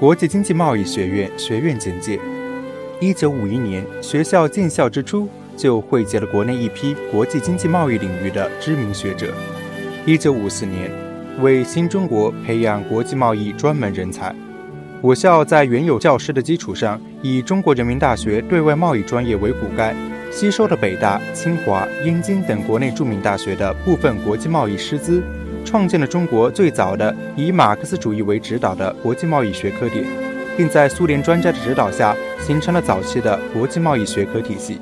国际经济贸易学院学院简介：一九五一年，学校建校之初就汇集了国内一批国际经济贸易领域的知名学者。一九五四年，为新中国培养国际贸易专门人才。我校在原有教师的基础上，以中国人民大学对外贸易专业为骨干，吸收了北大、清华、燕京等国内著名大学的部分国际贸易师资，创建了中国最早的以马克思主义为指导的国际贸易学科点，并在苏联专家的指导下，形成了早期的国际贸易学科体系。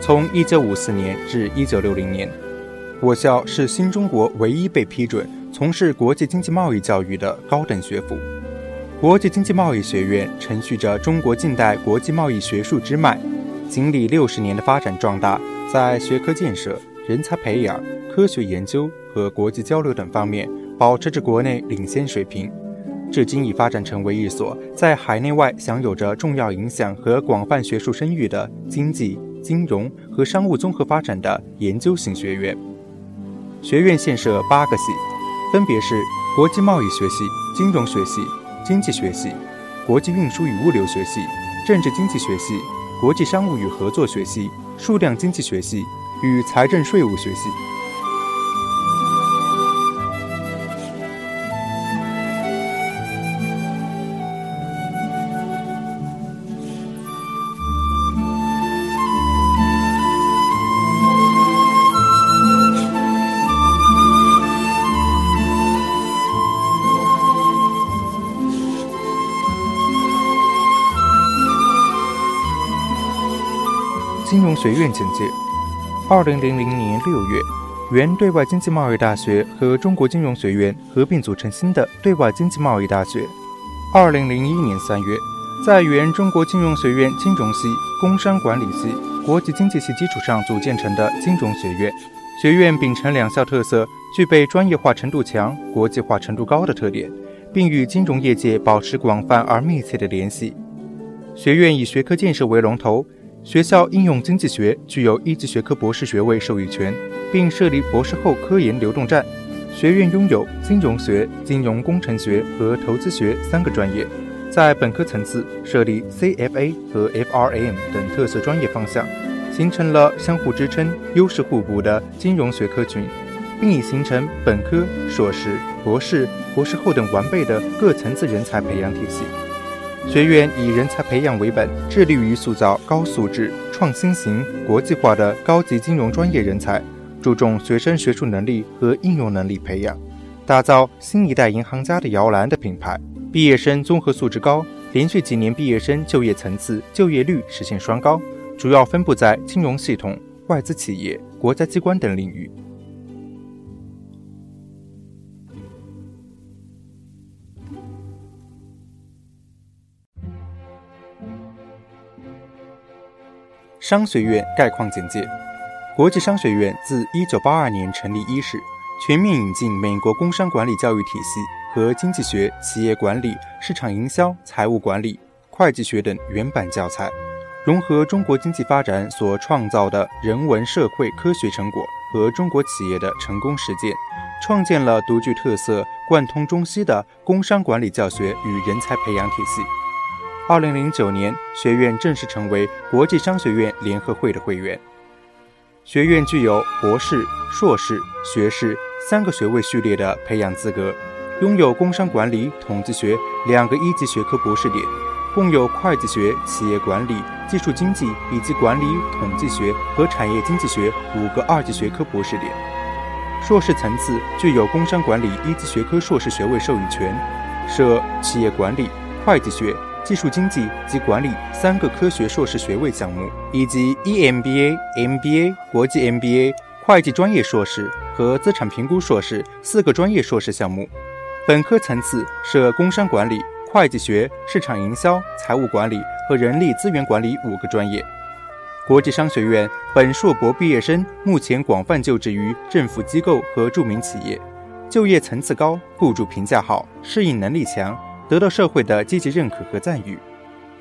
从1954年至1960年，我校是新中国唯一被批准从事国际经济贸易教育的高等学府。国际经济贸易学院承续着中国近代国际贸易学术之脉，经历六十年的发展壮大，在学科建设、人才培养、科学研究和国际交流等方面保持着国内领先水平，至今已发展成为一所在海内外享有着重要影响和广泛学术声誉的经济、金融和商务综合发展的研究型学院。学院现设八个系，分别是国际贸易学系、金融学系。经济学系、国际运输与物流学系、政治经济学系、国际商务与合作学系、数量经济学系与财政税务学系。金融学院简介：二零零零年六月，原对外经济贸易大学和中国金融学院合并组成新的对外经济贸易大学。二零零一年三月，在原中国金融学院金融系、工商管理系、国际经济系基础上组建成的金融学院。学院秉承两校特色，具备专业化程度强、国际化程度高的特点，并与金融业界保持广泛而密切的联系。学院以学科建设为龙头。学校应用经济学具有一级学科博士学位授予权，并设立博士后科研流动站。学院拥有金融学、金融工程学和投资学三个专业，在本科层次设立 CFA 和 FRM 等特色专业方向，形成了相互支撑、优势互补的金融学科群，并已形成本科、硕士、博士、博士后等完备的各层次人才培养体系。学院以人才培养为本，致力于塑造高素质、创新型、国际化的高级金融专业人才，注重学生学术能力和应用能力培养，打造新一代银行家的摇篮的品牌。毕业生综合素质高，连续几年毕业生就业层次、就业率实现双高，主要分布在金融系统、外资企业、国家机关等领域。商学院概况简介：国际商学院自1982年成立伊始，全面引进美国工商管理教育体系和经济学、企业管理、市场营销、财务管理、会计学等原版教材，融合中国经济发展所创造的人文社会科学成果和中国企业的成功实践，创建了独具特色、贯通中西的工商管理教学与人才培养体系。二零零九年，学院正式成为国际商学院联合会的会员。学院具有博士、硕士、学士三个学位序列的培养资格，拥有工商管理、统计学两个一级学科博士点，共有会计学、企业管理、技术经济以及管理统计学和产业经济学五个二级学科博士点。硕士层次具有工商管理一级学科硕士学位授予权，设企业管理、会计学。技术经济及管理三个科学硕士学位项目，以及 EMBA、MBA、国际 MBA、会计专业硕士和资产评估硕士四个专业硕士项目。本科层次设工商管理、会计学、市场营销、财务管理和人力资源管理五个专业。国际商学院本硕博毕业生目前广泛就职于政府机构和著名企业，就业层次高，雇主评价好，适应能力强。得到社会的积极认可和赞誉，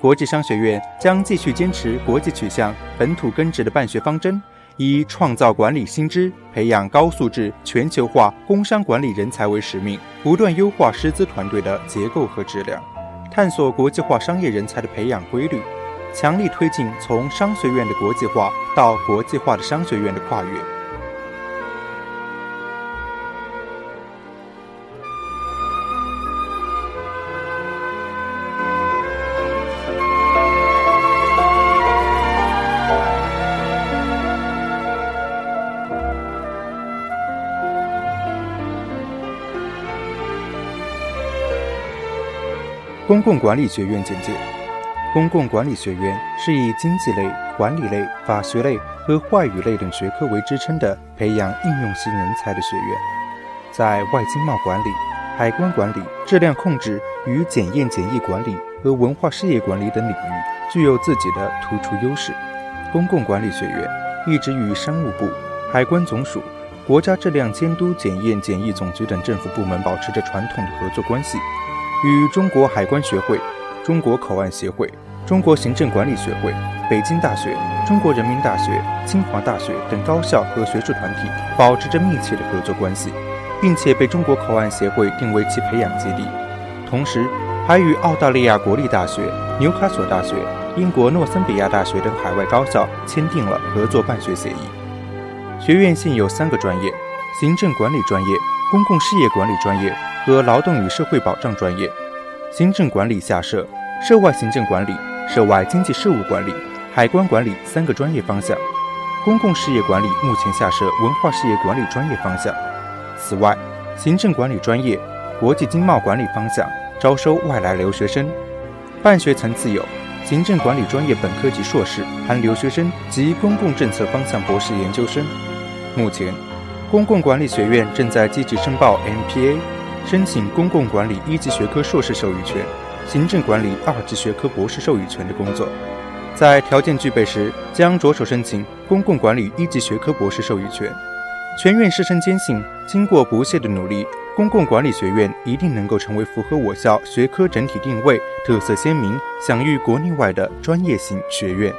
国际商学院将继续坚持国际取向、本土根植的办学方针，以创造管理新知、培养高素质、全球化工商管理人才为使命，不断优化师资团队的结构和质量，探索国际化商业人才的培养规律，强力推进从商学院的国际化到国际化的商学院的跨越。公共管理学院简介：公共管理学院是以经济类、管理类、法学类和外语类等学科为支撑的培养应用型人才的学院，在外经贸管理、海关管理、质量控制与检验检疫管理和文化事业管理等领域具有自己的突出优势。公共管理学院一直与商务部、海关总署、国家质量监督检验检疫总局等政府部门保持着传统的合作关系。与中国海关学会、中国口岸协会、中国行政管理学会、北京大学、中国人民大学、清华大学等高校和学术团体保持着密切的合作关系，并且被中国口岸协会定为其培养基地。同时，还与澳大利亚国立大学、纽卡索大学、英国诺森比亚大学等海外高校签订了合作办学协议。学院现有三个专业：行政管理专业、公共事业管理专业。和劳动与社会保障专业，行政管理下设涉外行政管理、涉外经济事务管理、海关管理三个专业方向；公共事业管理目前下设文化事业管理专业方向。此外，行政管理专业、国际经贸管理方向招收外来留学生。办学层次有行政管理专业本科及硕士含留学生及公共政策方向博士研究生。目前，公共管理学院正在积极申报 MPA。申请公共管理一级学科硕士授予权、行政管理二级学科博士授予权的工作，在条件具备时，将着手申请公共管理一级学科博士授予权。全院师生坚信，经过不懈的努力，公共管理学院一定能够成为符合我校学科整体定位、特色鲜明、享誉国内外的专业型学院。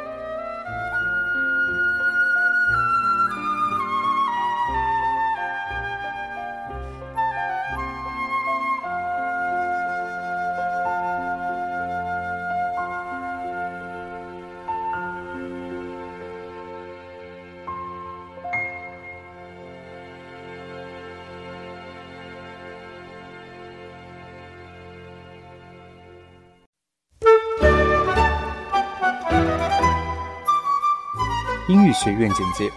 学院简介：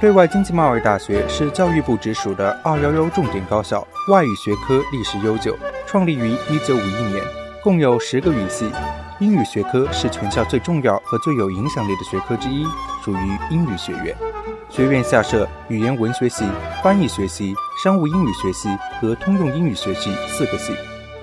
对外经济贸易大学是教育部直属的“二幺幺”重点高校，外语学科历史悠久，创立于一九五一年，共有十个语系。英语学科是全校最重要和最有影响力的学科之一，属于英语学院。学院下设语言文学系、翻译学系、商务英语学系和通用英语学系四个系。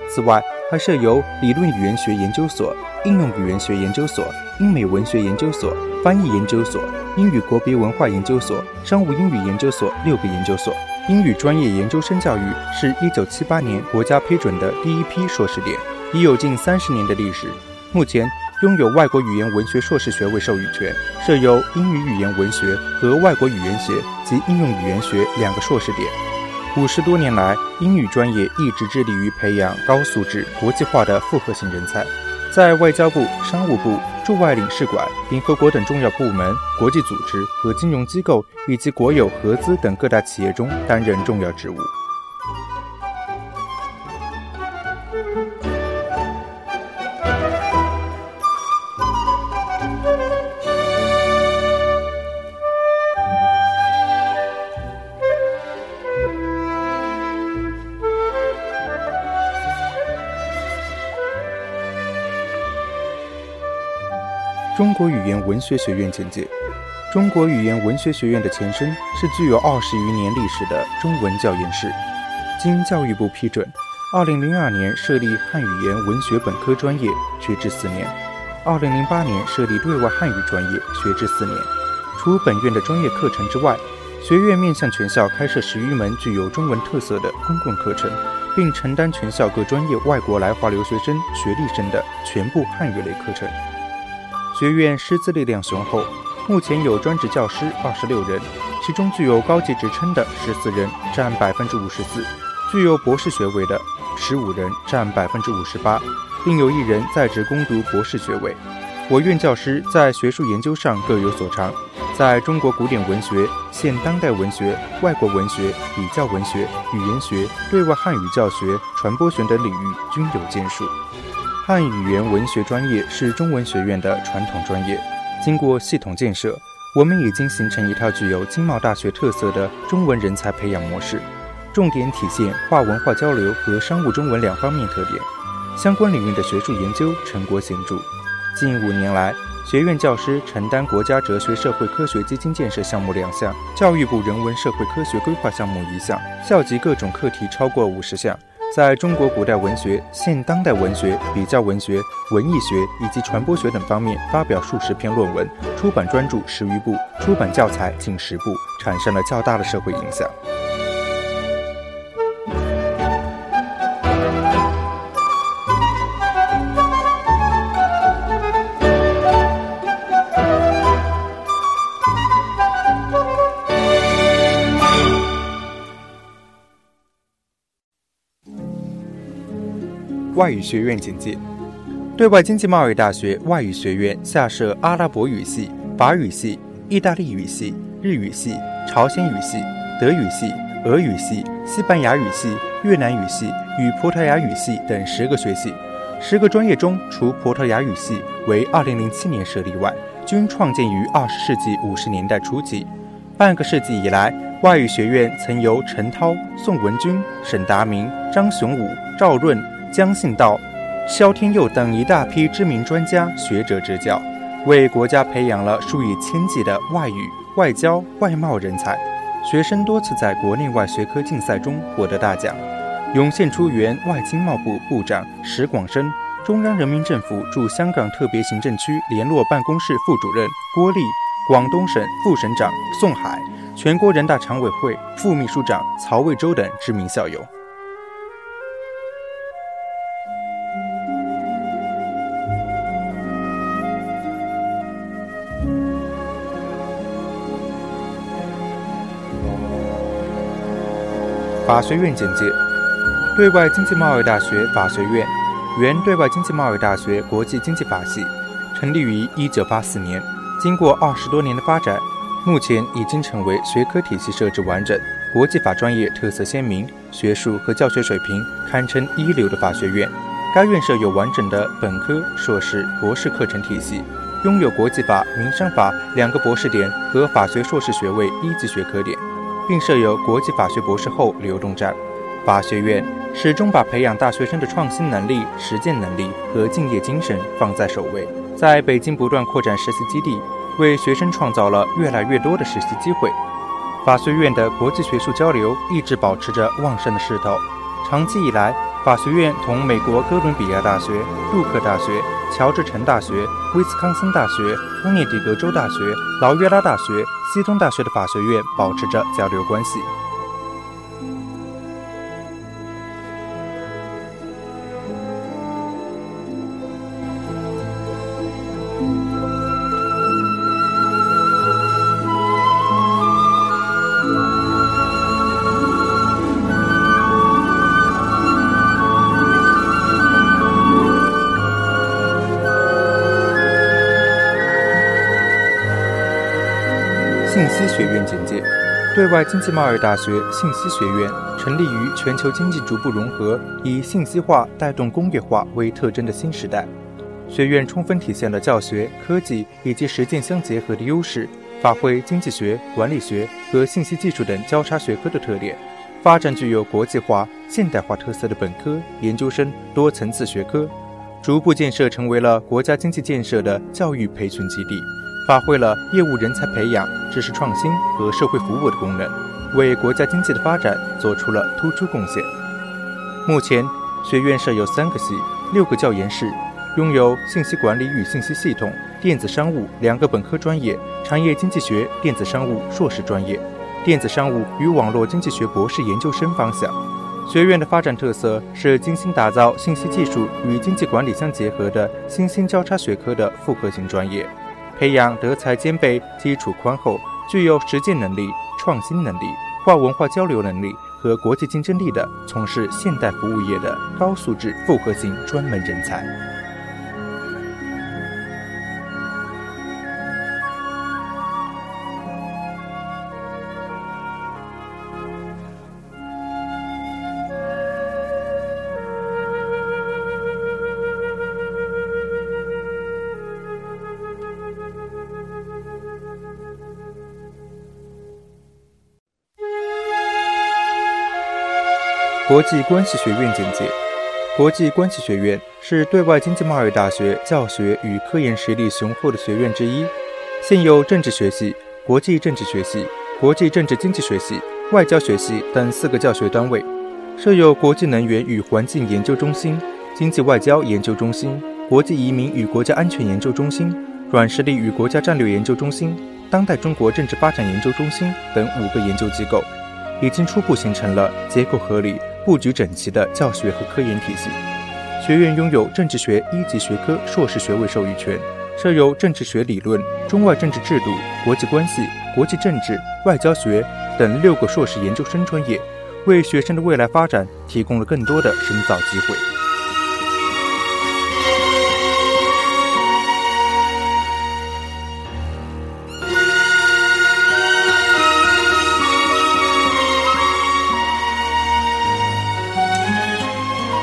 此外，还设有理论语言学研究所、应用语言学研究所、英美文学研究所、翻译研究所。英语国别文化研究所、商务英语研究所六个研究所。英语专业研究生教育是一九七八年国家批准的第一批硕士点，已有近三十年的历史。目前拥有外国语言文学硕士学位授予权，设有英语语言文学和外国语言学及应用语言学两个硕士点。五十多年来，英语专业一直致力于培养高素质、国际化的复合型人才，在外交部、商务部。驻外领事馆、联合国等重要部门、国际组织和金融机构以及国有合资等各大企业中担任重要职务。中国语言文学学院简介：中国语言文学学院的前身是具有二十余年历史的中文教研室，经教育部批准，二零零二年设立汉语言文学本科专业，学制四年；二零零八年设立对外汉语专业，学制四年。除本院的专业课程之外，学院面向全校开设十余门具有中文特色的公共课程，并承担全校各专业外国来华留学生学历生的全部汉语类课程。学院师资力量雄厚，目前有专职教师二十六人，其中具有高级职称的十四人，占百分之五十四；具有博士学位的十五人，占百分之五十八；另有一人在职攻读博士学位。我院教师在学术研究上各有所长，在中国古典文学、现当代文学、外国文学、比较文学、语言学、对外汉语教学、传播学等领域均有建树。汉语言文学专业是中文学院的传统专业，经过系统建设，我们已经形成一套具有经贸大学特色的中文人才培养模式，重点体现跨文化交流和商务中文两方面特点，相关领域的学术研究成果显著。近五年来，学院教师承担国家哲学社会科学基金建设项目两项，教育部人文社会科学规划项目一项，校级各种课题超过五十项，在中国古代文学、现当代文学、比较文学、文艺学以及传播学等方面发表数十篇论文，出版专著十余部，出版教材近十部，产生了较大的社会影响。外语学院简介：对外经济贸易大学外语学院下设阿拉伯语系、法语系、意大利语系、日语系、朝鲜语系、德语系、俄语系、西班牙语系、越南语系与葡萄牙语系等十个学系。十个专业中，除葡萄牙语系为2007年设立外，均创建于20世纪50年代初期。半个世纪以来，外语学院曾由陈涛、宋文君、沈达明、张雄武、赵润。江信道、萧天佑等一大批知名专家学者执教，为国家培养了数以千计的外语、外交、外贸人才。学生多次在国内外学科竞赛中获得大奖，涌现出原外经贸部部长石广生、中央人民政府驻香港特别行政区联络办公室副主任郭立、广东省副省长宋海、全国人大常委会副秘书长曹魏洲等知名校友。法学院简介：对外经济贸易大学法学院，原对外经济贸易大学国际经济法系，成立于1984年。经过二十多年的发展，目前已经成为学科体系设置完整、国际法专业特色鲜明、学术和教学水平堪称一流的法学院。该院设有完整的本科、硕士、博士课程体系，拥有国际法、民商法两个博士点和法学硕士学位一级学科点。并设有国际法学博士后流动站。法学院始终把培养大学生的创新能力、实践能力和敬业精神放在首位，在北京不断扩展实习基地，为学生创造了越来越多的实习机会。法学院的国际学术交流一直保持着旺盛的势头。长期以来，法学院同美国哥伦比亚大学、杜克大学、乔治城大学、威斯康森大学、康涅狄格州大学、劳约拉大学。西东大学的法学院保持着交流关系。外经济贸易大学信息学院成立于全球经济逐步融合、以信息化带动工业化为特征的新时代。学院充分体现了教学、科技以及实践相结合的优势，发挥经济学、管理学和信息技术等交叉学科的特点，发展具有国际化、现代化特色的本科、研究生多层次学科，逐步建设成为了国家经济建设的教育培训基地。发挥了业务人才培养、知识创新和社会服务的功能，为国家经济的发展做出了突出贡献。目前，学院设有三个系、六个教研室，拥有信息管理与信息系统、电子商务两个本科专业，产业经济学、电子商务硕士专业，电子商务与网络经济学博士研究生方向。学院的发展特色是精心打造信息技术与经济管理相结合的新兴交叉学科的复合型专业。培养德才兼备、基础宽厚、具有实践能力、创新能力、跨文化交流能力和国际竞争力的从事现代服务业的高素质复合型专门人才。国际关系学院简介：国际关系学院是对外经济贸易大学教学与科研实力雄厚的学院之一，现有政治学系、国际政治学系、国际政治经济学系、外交学系等四个教学单位，设有国际能源与环境研究中心、经济外交研究中心、国际移民与国家安全研究中心、软实力与国家战略研究中心、当代中国政治发展研究中心等五个研究机构，已经初步形成了结构合理。布局整齐的教学和科研体系，学院拥有政治学一级学科硕士学位授予权，设有政治学理论、中外政治制度、国际关系、国际政治、外交学等六个硕士研究生专业，为学生的未来发展提供了更多的深造机会。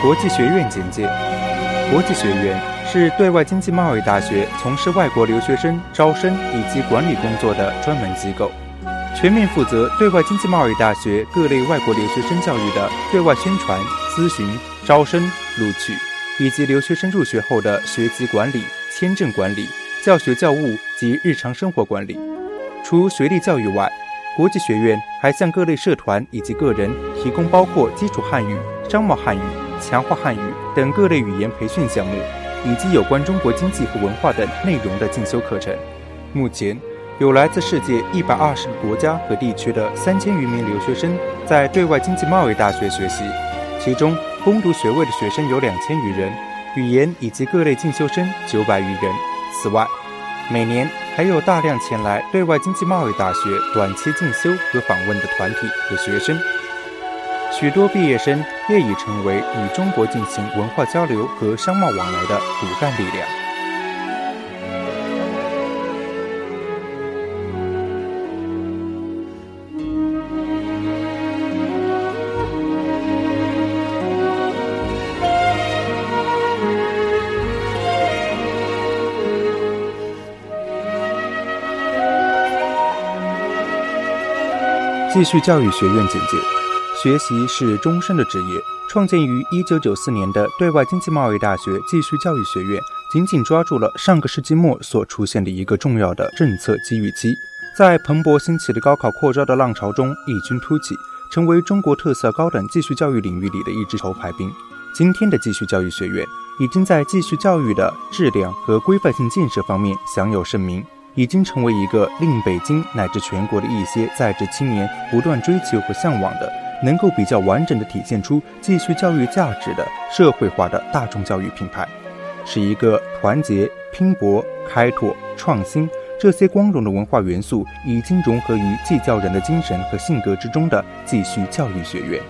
国际学院简介：国际学院是对外经济贸易大学从事外国留学生招生以及管理工作的专门机构，全面负责对外经济贸易大学各类外国留学生教育的对外宣传、咨询、招生、录取，以及留学生入学后的学籍管理、签证管理、教学教务及日常生活管理。除学历教育外，国际学院还向各类社团以及个人提供包括基础汉语、商贸汉语。强化汉语等各类语言培训项目，以及有关中国经济和文化等内容的进修课程。目前，有来自世界一百二十个国家和地区的三千余名留学生在对外经济贸易大学学习，其中攻读学位的学生有两千余人，语言以及各类进修生九百余人。此外，每年还有大量前来对外经济贸易大学短期进修和访问的团体和学生。许多毕业生业已成为与中国进行文化交流和商贸往来的骨干力量。继续教育学院简介。学习是终身的职业。创建于1994年的对外经济贸易大学继续教育学院，紧紧抓住了上个世纪末所出现的一个重要的政策机遇期，在蓬勃兴起的高考扩招的浪潮中异军突起，成为中国特色高等继续教育领域里的一支头牌兵。今天的继续教育学院已经在继续教育的质量和规范性建设方面享有盛名，已经成为一个令北京乃至全国的一些在职青年不断追求和向往的。能够比较完整地体现出继续教育价值的社会化的大众教育品牌，是一个团结、拼搏、开拓、创新这些光荣的文化元素已经融合于继教人的精神和性格之中的继续教育学院。